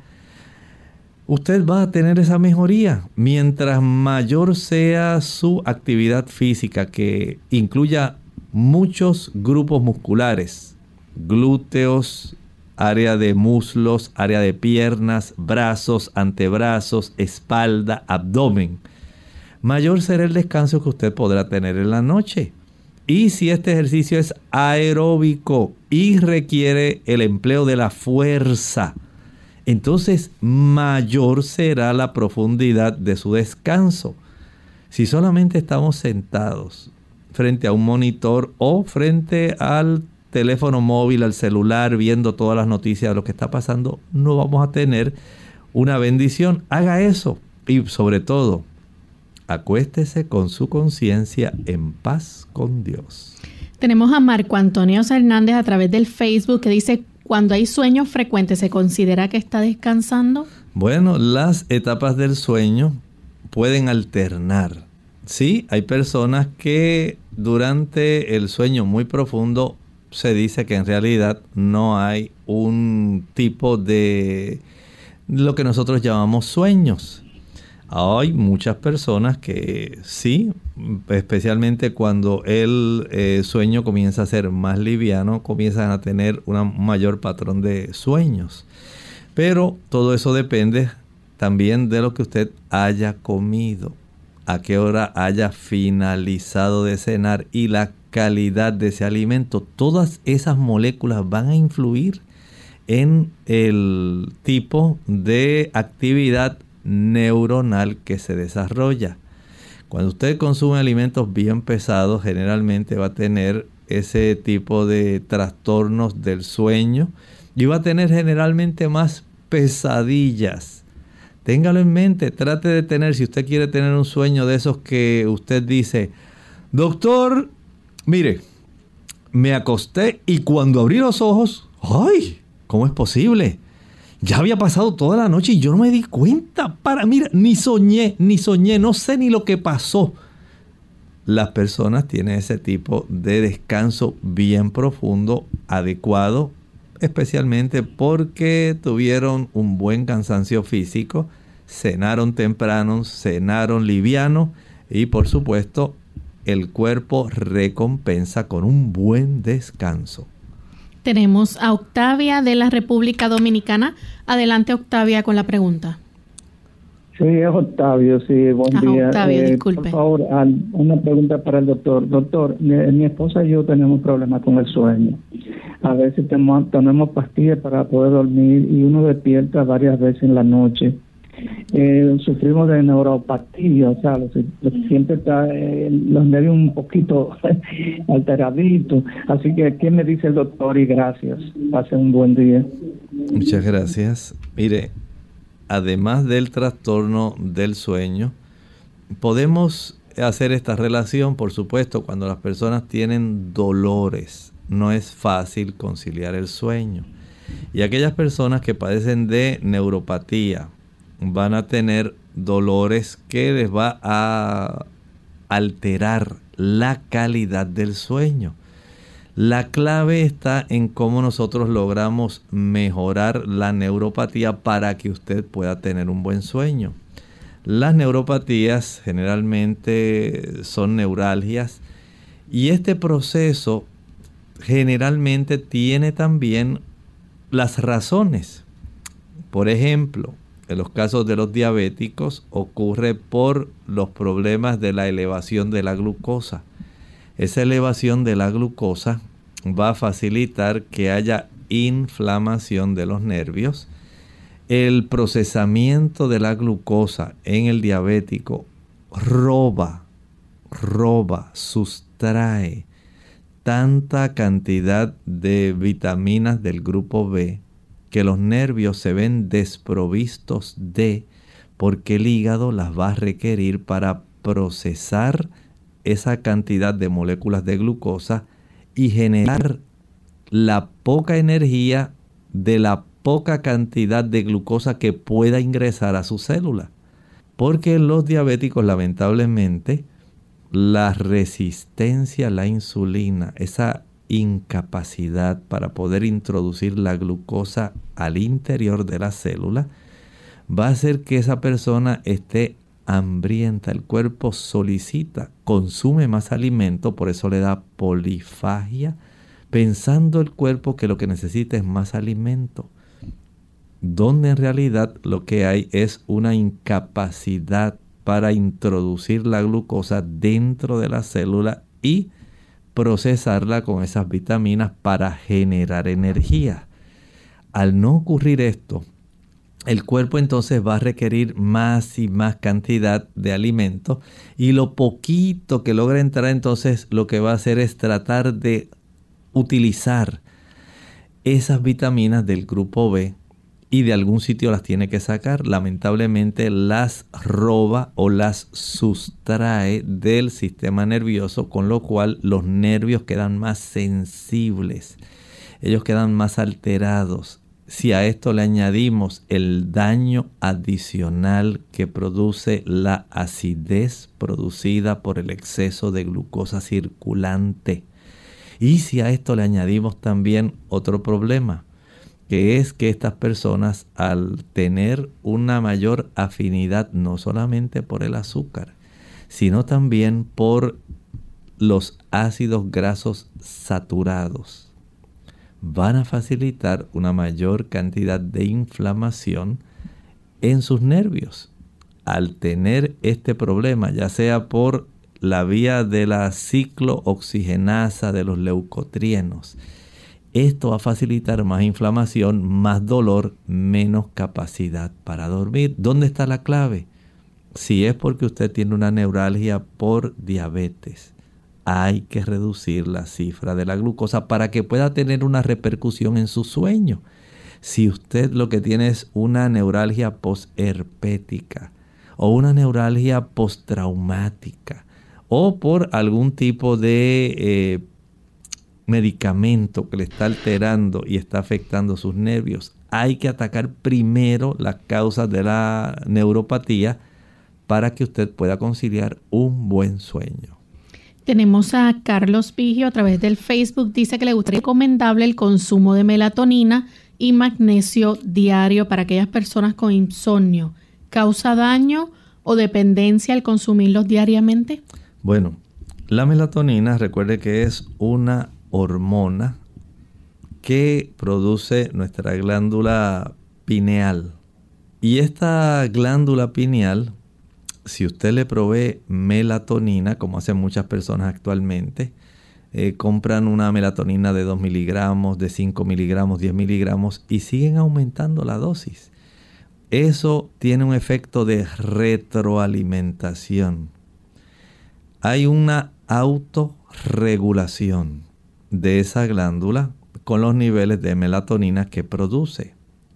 usted va a tener esa mejoría. Mientras mayor sea su actividad física, que incluya muchos grupos musculares, glúteos, área de muslos, área de piernas, brazos, antebrazos, espalda, abdomen, mayor será el descanso que usted podrá tener en la noche. Y si este ejercicio es aeróbico y requiere el empleo de la fuerza, entonces mayor será la profundidad de su descanso. Si solamente estamos sentados frente a un monitor o frente al teléfono móvil, al celular, viendo todas las noticias de lo que está pasando, no vamos a tener una bendición. Haga eso y sobre todo, acuéstese con su conciencia en paz con Dios. Tenemos a Marco Antonio Hernández a través del Facebook que dice, cuando hay sueños frecuentes, ¿se considera que está descansando? Bueno, las etapas del sueño pueden alternar. Sí, hay personas que durante el sueño muy profundo se dice que en realidad no hay un tipo de lo que nosotros llamamos sueños. Hay muchas personas que sí, especialmente cuando el eh, sueño comienza a ser más liviano, comienzan a tener un mayor patrón de sueños. Pero todo eso depende también de lo que usted haya comido, a qué hora haya finalizado de cenar y la calidad de ese alimento, todas esas moléculas van a influir en el tipo de actividad neuronal que se desarrolla. Cuando usted consume alimentos bien pesados, generalmente va a tener ese tipo de trastornos del sueño y va a tener generalmente más pesadillas. Téngalo en mente, trate de tener, si usted quiere tener un sueño de esos que usted dice, doctor, mire, me acosté y cuando abrí los ojos, ¡ay! ¿Cómo es posible? Ya había pasado toda la noche y yo no me di cuenta. Para, mira, ni soñé, ni soñé, no sé ni lo que pasó. Las personas tienen ese tipo de descanso bien profundo, adecuado, especialmente porque tuvieron un buen cansancio físico, cenaron temprano, cenaron liviano y por supuesto el cuerpo recompensa con un buen descanso. Tenemos a Octavia de la República Dominicana. Adelante, Octavia, con la pregunta. Sí, es Octavio, sí, buen día. Octavio, eh, disculpe. Por favor, una pregunta para el doctor. Doctor, mi, esposa y yo tenemos problemas con el sueño. A veces tenemos, tenemos pastillas para poder dormir y uno despierta varias veces en la noche eh, sufrimos de neuropatía, o sea, siempre está eh, los nervios un poquito alteraditos. Así que, ¿qué me dice el doctor? Y gracias. Pase un buen día. Muchas gracias. Mire, además del trastorno del sueño, podemos hacer esta relación, por supuesto, cuando las personas tienen dolores. No es fácil conciliar el sueño. Y aquellas personas que padecen de neuropatía, van a tener dolores que les va a alterar la calidad del sueño. La clave está en cómo nosotros logramos mejorar la neuropatía para que usted pueda tener un buen sueño. Las neuropatías generalmente son neuralgias y este proceso generalmente tiene también las razones. Por ejemplo, en los casos de los diabéticos ocurre por los problemas de la elevación de la glucosa. Esa elevación de la glucosa va a facilitar que haya inflamación de los nervios. El procesamiento de la glucosa en el diabético roba, roba, sustrae tanta cantidad de vitaminas del grupo B que los nervios se ven desprovistos de, porque el hígado las va a requerir para procesar esa cantidad de moléculas de glucosa y generar la poca energía de la poca cantidad de glucosa que pueda ingresar a su célula. Porque los diabéticos lamentablemente la resistencia a la insulina, esa incapacidad para poder introducir la glucosa al interior de la célula, va a hacer que esa persona esté hambrienta, el cuerpo solicita, consume más alimento, por eso le da polifagia, pensando el cuerpo que lo que necesita es más alimento, donde en realidad lo que hay es una incapacidad para introducir la glucosa dentro de la célula y procesarla con esas vitaminas para generar energía. Al no ocurrir esto, el cuerpo entonces va a requerir más y más cantidad de alimento y lo poquito que logra entrar entonces lo que va a hacer es tratar de utilizar esas vitaminas del grupo B y de algún sitio las tiene que sacar. Lamentablemente las roba o las sustrae del sistema nervioso, con lo cual los nervios quedan más sensibles, ellos quedan más alterados. Si a esto le añadimos el daño adicional que produce la acidez producida por el exceso de glucosa circulante, y si a esto le añadimos también otro problema, que es que estas personas al tener una mayor afinidad no solamente por el azúcar, sino también por los ácidos grasos saturados, van a facilitar una mayor cantidad de inflamación en sus nervios. Al tener este problema, ya sea por la vía de la ciclooxigenasa de los leucotrienos. Esto va a facilitar más inflamación, más dolor, menos capacidad para dormir. ¿Dónde está la clave? Si es porque usted tiene una neuralgia por diabetes, hay que reducir la cifra de la glucosa para que pueda tener una repercusión en su sueño. Si usted lo que tiene es una neuralgia posherpética o una neuralgia postraumática o por algún tipo de eh, medicamento que le está alterando y está afectando sus nervios, hay que atacar primero las causas de la neuropatía para que usted pueda conciliar un buen sueño. Tenemos a Carlos Vigio a través del Facebook. Dice que le gustaría recomendable el consumo de melatonina y magnesio diario para aquellas personas con insomnio. ¿Causa daño o dependencia al consumirlos diariamente? Bueno, la melatonina, recuerde que es una hormona que produce nuestra glándula pineal. Y esta glándula pineal si usted le provee melatonina, como hacen muchas personas actualmente, eh, compran una melatonina de 2 miligramos, de 5 miligramos, 10 miligramos y siguen aumentando la dosis. Eso tiene un efecto de retroalimentación. Hay una autorregulación de esa glándula con los niveles de melatonina que produce.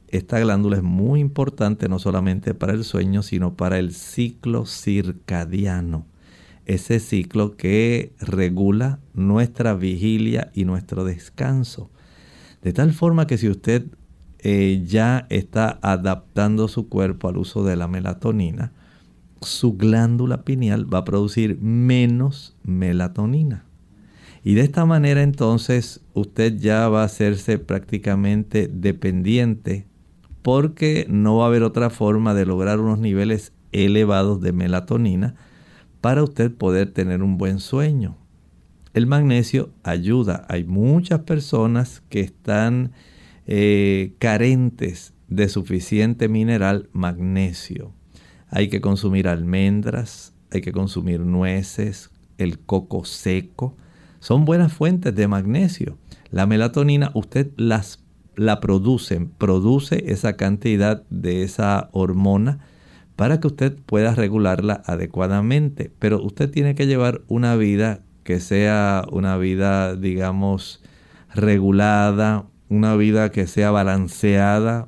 Esta glándula es muy importante no solamente para el sueño, sino para el ciclo circadiano. Ese ciclo que regula nuestra vigilia y nuestro descanso. De tal forma que si usted eh, ya está adaptando su cuerpo al uso de la melatonina, su glándula pineal va a producir menos melatonina. Y de esta manera entonces usted ya va a hacerse prácticamente dependiente porque no va a haber otra forma de lograr unos niveles elevados de melatonina para usted poder tener un buen sueño. El magnesio ayuda. Hay muchas personas que están eh, carentes de suficiente mineral magnesio. Hay que consumir almendras, hay que consumir nueces, el coco seco. Son buenas fuentes de magnesio. La melatonina usted las la producen, produce esa cantidad de esa hormona para que usted pueda regularla adecuadamente. Pero usted tiene que llevar una vida que sea una vida, digamos, regulada, una vida que sea balanceada,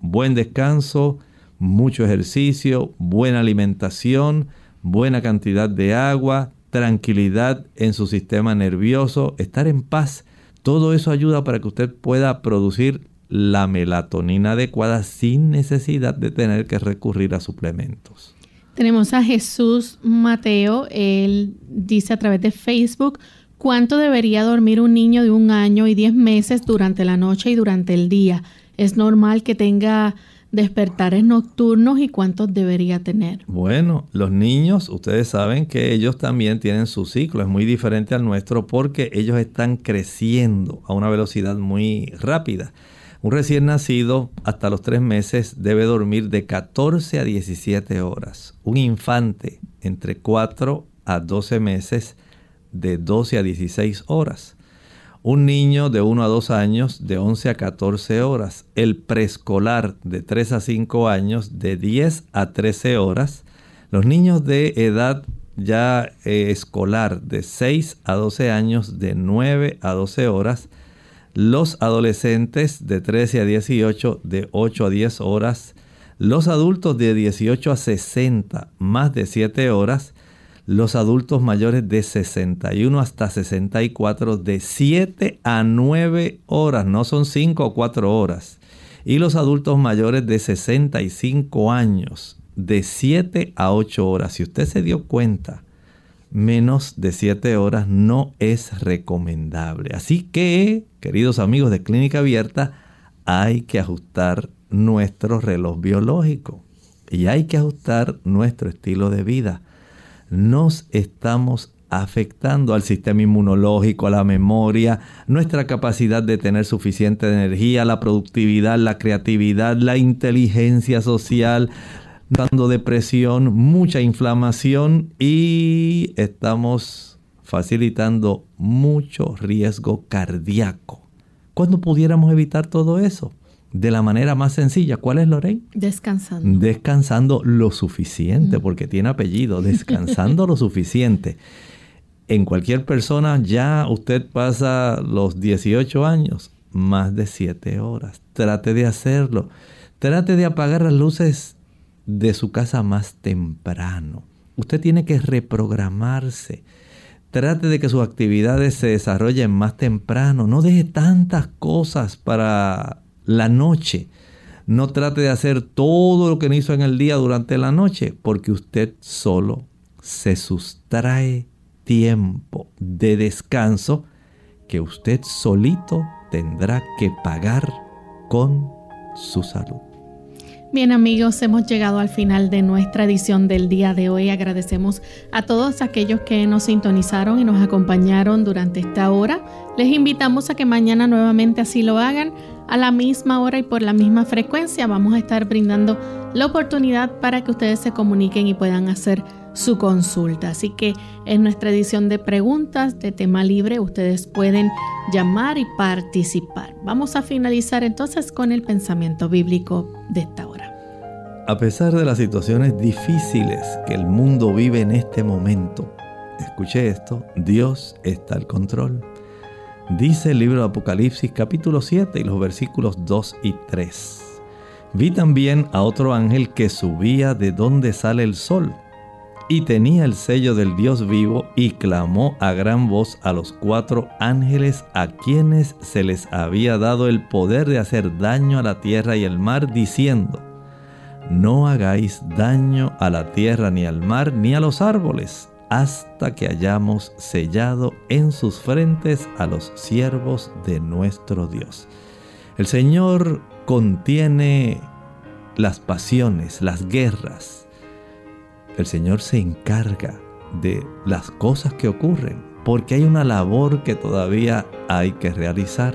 buen descanso, mucho ejercicio, buena alimentación, buena cantidad de agua, tranquilidad en su sistema nervioso, estar en paz todo eso ayuda para que usted pueda producir la melatonina adecuada sin necesidad de tener que recurrir a suplementos. Tenemos a Jesús Mateo, él dice a través de Facebook, ¿cuánto debería dormir un niño de un año y diez meses durante la noche y durante el día? ¿Es normal que tenga despertares nocturnos y cuántos debería tener? Bueno, los niños, ustedes saben que ellos también tienen su ciclo, es muy diferente al nuestro porque ellos están creciendo a una velocidad muy rápida. Un recién nacido hasta los tres meses debe dormir de 14 a 17 horas. Un infante entre 4 a 12 meses de 12 a 16 horas un niño de 1 a 2 años de 11 a 14 horas, el preescolar de 3 a 5 años de 10 a 13 horas, los niños de edad ya eh, escolar de 6 a 12 años de 9 a 12 horas, los adolescentes de 13 a 18 de 8 a 10 horas, los adultos de 18 a 60 más de 7 horas, los adultos mayores de 61 hasta 64 de 7 a 9 horas, no son 5 o 4 horas. Y los adultos mayores de 65 años de 7 a 8 horas. Si usted se dio cuenta, menos de 7 horas no es recomendable. Así que, queridos amigos de Clínica Abierta, hay que ajustar nuestro reloj biológico y hay que ajustar nuestro estilo de vida nos estamos afectando al sistema inmunológico, a la memoria, nuestra capacidad de tener suficiente energía, la productividad, la creatividad, la inteligencia social, dando depresión, mucha inflamación y estamos facilitando mucho riesgo cardíaco. ¿Cuándo pudiéramos evitar todo eso? De la manera más sencilla. ¿Cuál es, Lorraine? Descansando. Descansando lo suficiente, mm. porque tiene apellido, descansando lo suficiente. En cualquier persona ya usted pasa los 18 años, más de 7 horas. Trate de hacerlo. Trate de apagar las luces de su casa más temprano. Usted tiene que reprogramarse. Trate de que sus actividades se desarrollen más temprano. No deje tantas cosas para la noche. No trate de hacer todo lo que no hizo en el día durante la noche, porque usted solo se sustrae tiempo de descanso que usted solito tendrá que pagar con su salud. Bien amigos, hemos llegado al final de nuestra edición del día de hoy. Agradecemos a todos aquellos que nos sintonizaron y nos acompañaron durante esta hora. Les invitamos a que mañana nuevamente así lo hagan a la misma hora y por la misma frecuencia. Vamos a estar brindando la oportunidad para que ustedes se comuniquen y puedan hacer su consulta. Así que en nuestra edición de preguntas de tema libre ustedes pueden llamar y participar. Vamos a finalizar entonces con el pensamiento bíblico de esta hora. A pesar de las situaciones difíciles que el mundo vive en este momento, escuche esto, Dios está al control. Dice el libro de Apocalipsis capítulo 7 y los versículos 2 y 3. Vi también a otro ángel que subía de donde sale el sol y tenía el sello del Dios vivo y clamó a gran voz a los cuatro ángeles a quienes se les había dado el poder de hacer daño a la tierra y el mar, diciendo, no hagáis daño a la tierra ni al mar ni a los árboles, hasta que hayamos sellado en sus frentes a los siervos de nuestro Dios. El Señor contiene las pasiones, las guerras. El Señor se encarga de las cosas que ocurren, porque hay una labor que todavía hay que realizar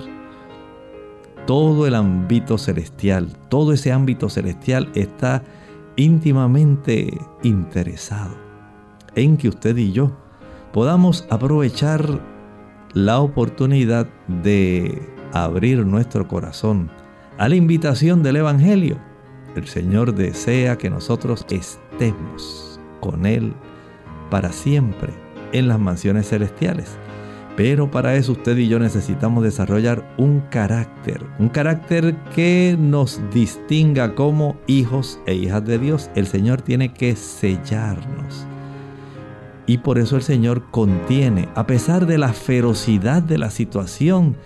todo el ámbito celestial, todo ese ámbito celestial está íntimamente interesado en que usted y yo podamos aprovechar la oportunidad de abrir nuestro corazón a la invitación del Evangelio. El Señor desea que nosotros estemos con Él para siempre en las mansiones celestiales. Pero para eso usted y yo necesitamos desarrollar un carácter, un carácter que nos distinga como hijos e hijas de Dios. El Señor tiene que sellarnos. Y por eso el Señor contiene, a pesar de la ferocidad de la situación,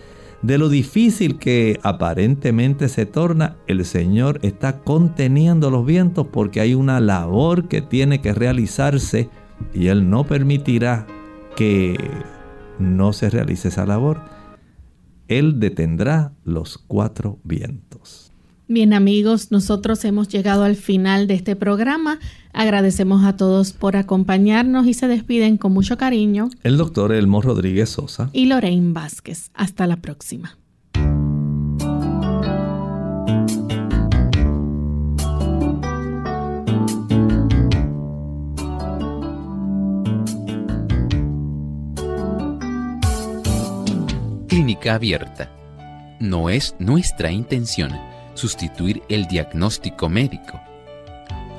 de lo difícil que aparentemente se torna, el Señor está conteniendo los vientos porque hay una labor que tiene que realizarse y Él no permitirá que no se realice esa labor, Él detendrá los cuatro vientos. Bien amigos, nosotros hemos llegado al final de este programa. Agradecemos a todos por acompañarnos y se despiden con mucho cariño. El doctor Elmo Rodríguez Sosa y Lorraine Vázquez. Hasta la próxima. Clínica Abierta. No es nuestra intención sustituir el diagnóstico médico.